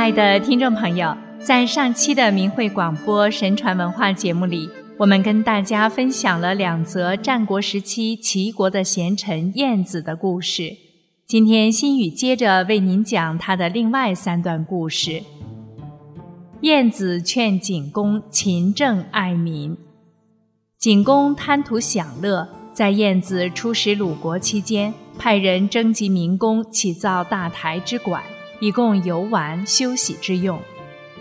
亲爱的听众朋友，在上期的明慧广播神传文化节目里，我们跟大家分享了两则战国时期齐国的贤臣晏子的故事。今天心宇接着为您讲他的另外三段故事。晏子劝景公勤政爱民。景公贪图享乐，在晏子出使鲁国期间，派人征集民工，起造大台之馆，以供游玩休息之用。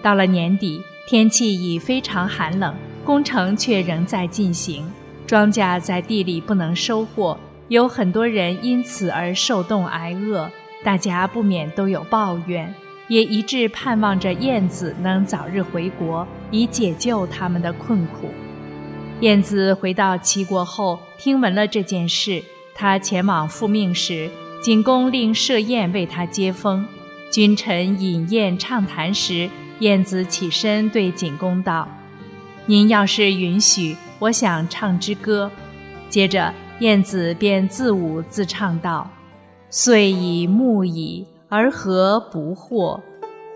到了年底，天气已非常寒冷，工程却仍在进行，庄稼在地里不能收获，有很多人因此而受冻挨饿，大家不免都有抱怨。也一致盼望着燕子能早日回国，以解救他们的困苦。燕子回到齐国后，听闻了这件事，他前往复命时，景公令设宴为他接风。君臣饮宴畅谈时，晏子起身对景公道：“您要是允许，我想唱支歌。”接着，晏子便自舞自唱道：“岁已暮矣。”而何不惑？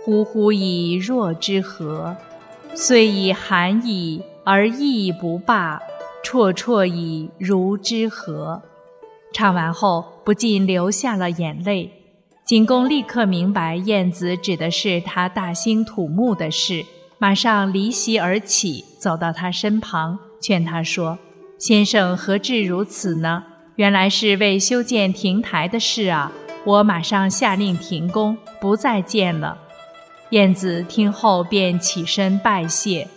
呼呼以若之何？虽以寒矣，而亦不罢。绰绰以如之何？唱完后，不禁流下了眼泪。景公立刻明白晏子指的是他大兴土木的事，马上离席而起，走到他身旁，劝他说：“先生何至如此呢？原来是为修建亭台的事啊。”我马上下令停工，不再见了。晏子听后便起身拜谢。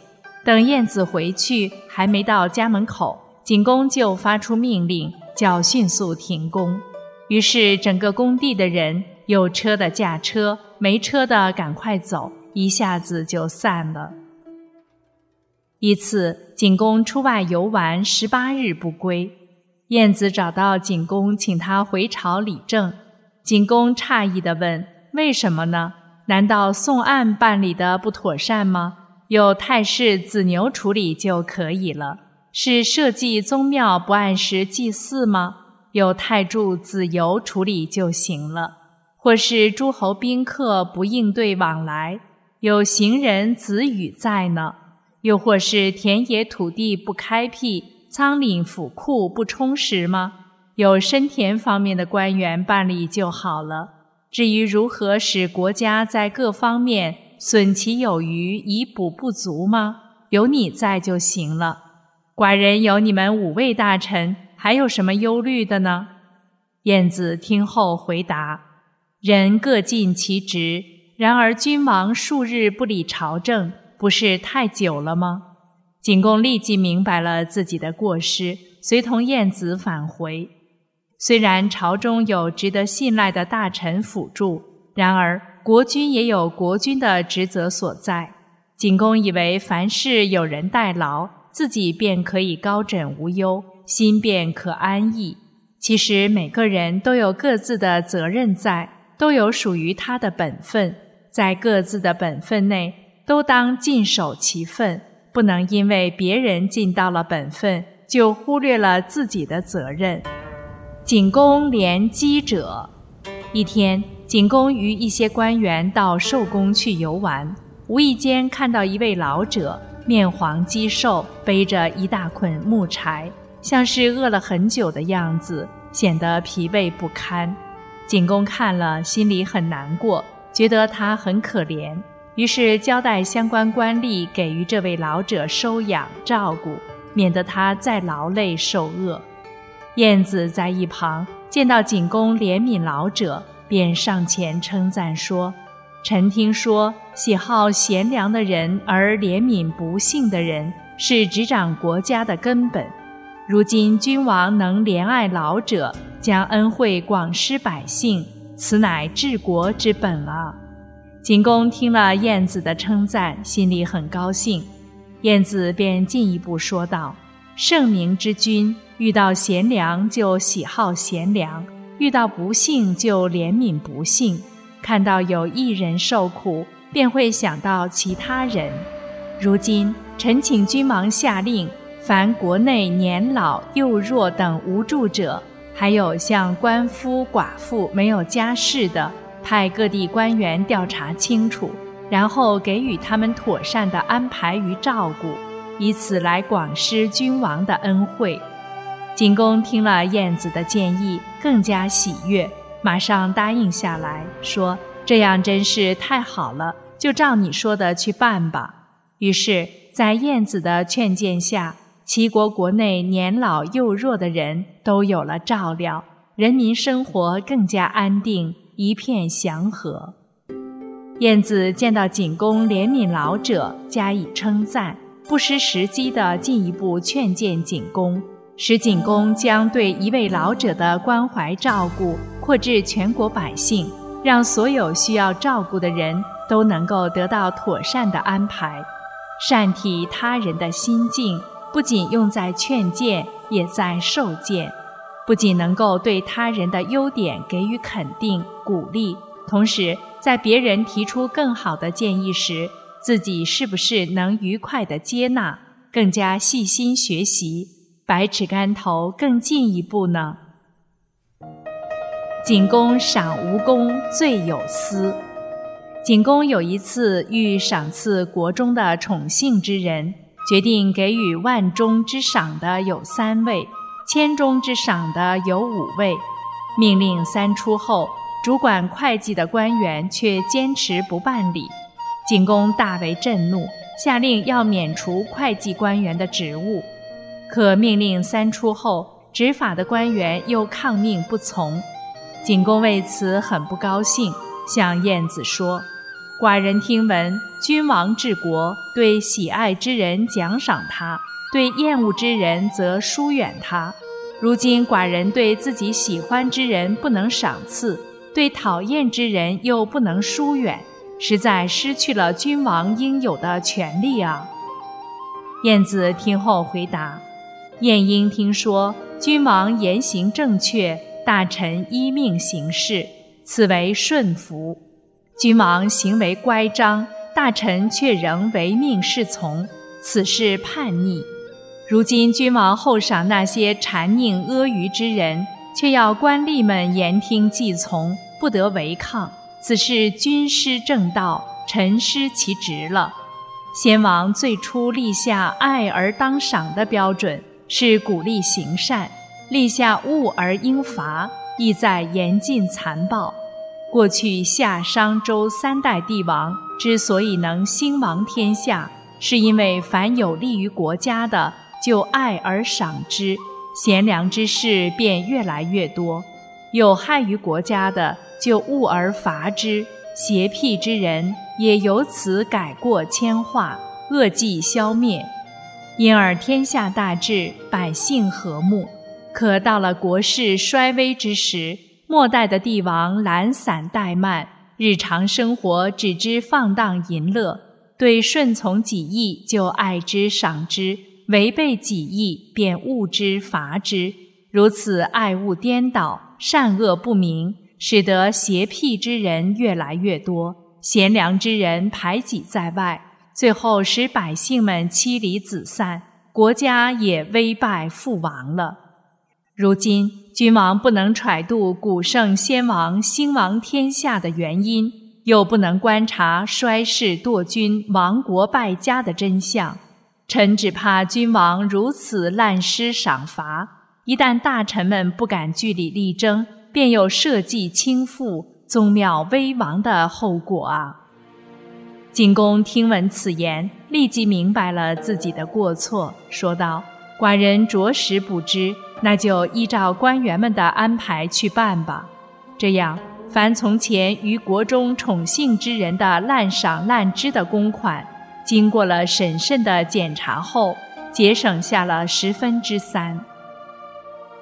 等晏子回去，还没到家门口，景公就发出命令，叫迅速停工。于是整个工地的人，有车的驾车，没车的赶快走，一下子就散了。一次，景公出外游玩十八日不归，晏子找到景公，请他回朝理政。景公诧异地问：“为什么呢？难道宋案办理的不妥善吗？有太师子牛处理就可以了。是社稷宗庙不按时祭祀吗？有太柱子游处理就行了。或是诸侯宾客不应对往来，有行人子羽在呢？又或是田野土地不开辟，仓廪府库不充实吗？”有深田方面的官员办理就好了。至于如何使国家在各方面损其有余，以补不足吗？有你在就行了。寡人有你们五位大臣，还有什么忧虑的呢？晏子听后回答：“人各尽其职，然而君王数日不理朝政，不是太久了吗？”景公立即明白了自己的过失，随同晏子返回。虽然朝中有值得信赖的大臣辅助，然而国君也有国君的职责所在。景公以为凡事有人代劳，自己便可以高枕无忧，心便可安逸。其实每个人都有各自的责任在，都有属于他的本分，在各自的本分内，都当尽守其分，不能因为别人尽到了本分，就忽略了自己的责任。景公怜饥者。一天，景公与一些官员到寿宫去游玩，无意间看到一位老者，面黄肌瘦，背着一大捆木柴，像是饿了很久的样子，显得疲惫不堪。景公看了，心里很难过，觉得他很可怜，于是交代相关官吏给予这位老者收养照顾，免得他再劳累受饿。晏子在一旁见到景公怜悯老者，便上前称赞说：“臣听说，喜好贤良的人而怜悯不幸的人，是执掌国家的根本。如今君王能怜爱老者，将恩惠广施百姓，此乃治国之本啊！”景公听了晏子的称赞，心里很高兴。晏子便进一步说道：“圣明之君。”遇到贤良就喜好贤良，遇到不幸就怜悯不幸。看到有一人受苦，便会想到其他人。如今臣请君王下令，凡国内年老幼弱等无助者，还有像官夫寡妇没有家室的，派各地官员调查清楚，然后给予他们妥善的安排与照顾，以此来广施君王的恩惠。景公听了晏子的建议，更加喜悦，马上答应下来，说：“这样真是太好了，就照你说的去办吧。”于是，在晏子的劝谏下，齐国国内年老幼弱的人都有了照料，人民生活更加安定，一片祥和。晏子见到景公怜悯老者，加以称赞，不失时机地进一步劝谏景公。使景公将对一位老者的关怀照顾扩至全国百姓，让所有需要照顾的人都能够得到妥善的安排。善体他人的心境，不仅用在劝谏，也在受谏。不仅能够对他人的优点给予肯定鼓励，同时在别人提出更好的建议时，自己是不是能愉快地接纳，更加细心学习。百尺竿头更进一步呢。景公赏吴公最有司。景公有一次欲赏赐国中的宠幸之人，决定给予万钟之赏的有三位，千钟之赏的有五位。命令三出后，主管会计的官员却坚持不办理。景公大为震怒，下令要免除会计官员的职务。可命令三出后，执法的官员又抗命不从。景公为此很不高兴，向晏子说：“寡人听闻，君王治国，对喜爱之人奖赏他，对厌恶之人则疏远他。如今寡人对自己喜欢之人不能赏赐，对讨厌之人又不能疏远，实在失去了君王应有的权利啊！”晏子听后回答。晏婴听说君王言行正确，大臣依命行事，此为顺服；君王行为乖张，大臣却仍唯命是从，此事叛逆。如今君王厚赏那些谗佞阿谀之人，却要官吏们言听计从，不得违抗，此事君失正道，臣失其职了。先王最初立下爱而当赏的标准。是鼓励行善，立下恶而应罚，意在严禁残暴。过去夏商周三代帝王之所以能兴亡天下，是因为凡有利于国家的，就爱而赏之，贤良之事便越来越多；有害于国家的，就恶而罚之，邪僻之人也由此改过迁化，恶迹消灭。因而天下大治，百姓和睦。可到了国势衰微之时，末代的帝王懒散怠慢，日常生活只知放荡淫乐，对顺从己意就爱之赏之，违背己意便恶之罚之。如此爱恶颠倒，善恶不明，使得邪僻之人越来越多，贤良之人排挤在外。最后使百姓们妻离子散，国家也危败覆亡了。如今君王不能揣度古圣先王兴亡天下的原因，又不能观察衰世堕君、亡国败家的真相，臣只怕君王如此滥施赏罚，一旦大臣们不敢据理力争，便有社稷倾覆、宗庙危亡的后果啊！景公听闻此言，立即明白了自己的过错，说道：“寡人着实不知，那就依照官员们的安排去办吧。这样，凡从前于国中宠幸之人的滥赏滥支的公款，经过了审慎的检查后，节省下了十分之三。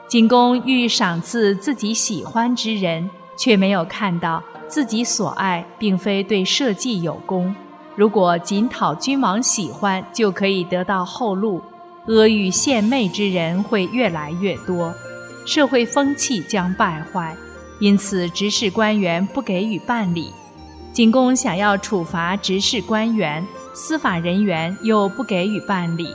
景公欲赏赐自己喜欢之人，却没有看到自己所爱并非对社稷有功。”如果仅讨君王喜欢就可以得到后路，阿谀献媚之人会越来越多，社会风气将败坏。因此，执事官员不给予办理。景公想要处罚执事官员，司法人员又不给予办理。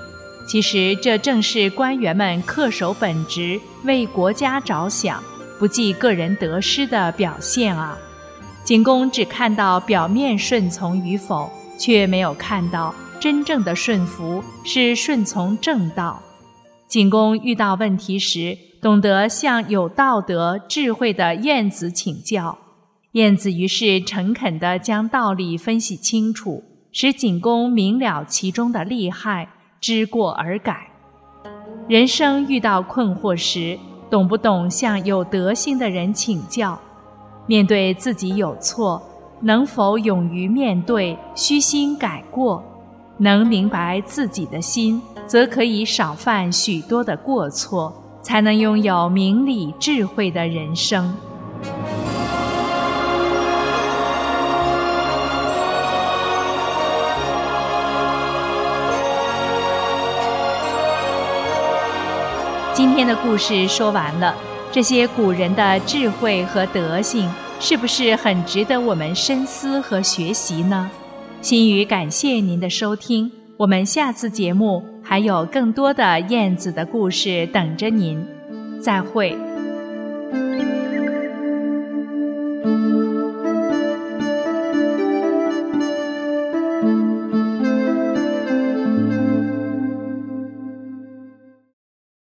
其实，这正是官员们恪守本职、为国家着想、不计个人得失的表现啊。景公只看到表面顺从与否，却没有看到真正的顺服是顺从正道。景公遇到问题时，懂得向有道德、智慧的晏子请教。晏子于是诚恳地将道理分析清楚，使景公明了其中的利害，知过而改。人生遇到困惑时，懂不懂向有德性的人请教？面对自己有错，能否勇于面对，虚心改过？能明白自己的心，则可以少犯许多的过错，才能拥有明理智慧的人生。今天的故事说完了。这些古人的智慧和德性，是不是很值得我们深思和学习呢？心语感谢您的收听，我们下次节目还有更多的燕子的故事等着您，再会。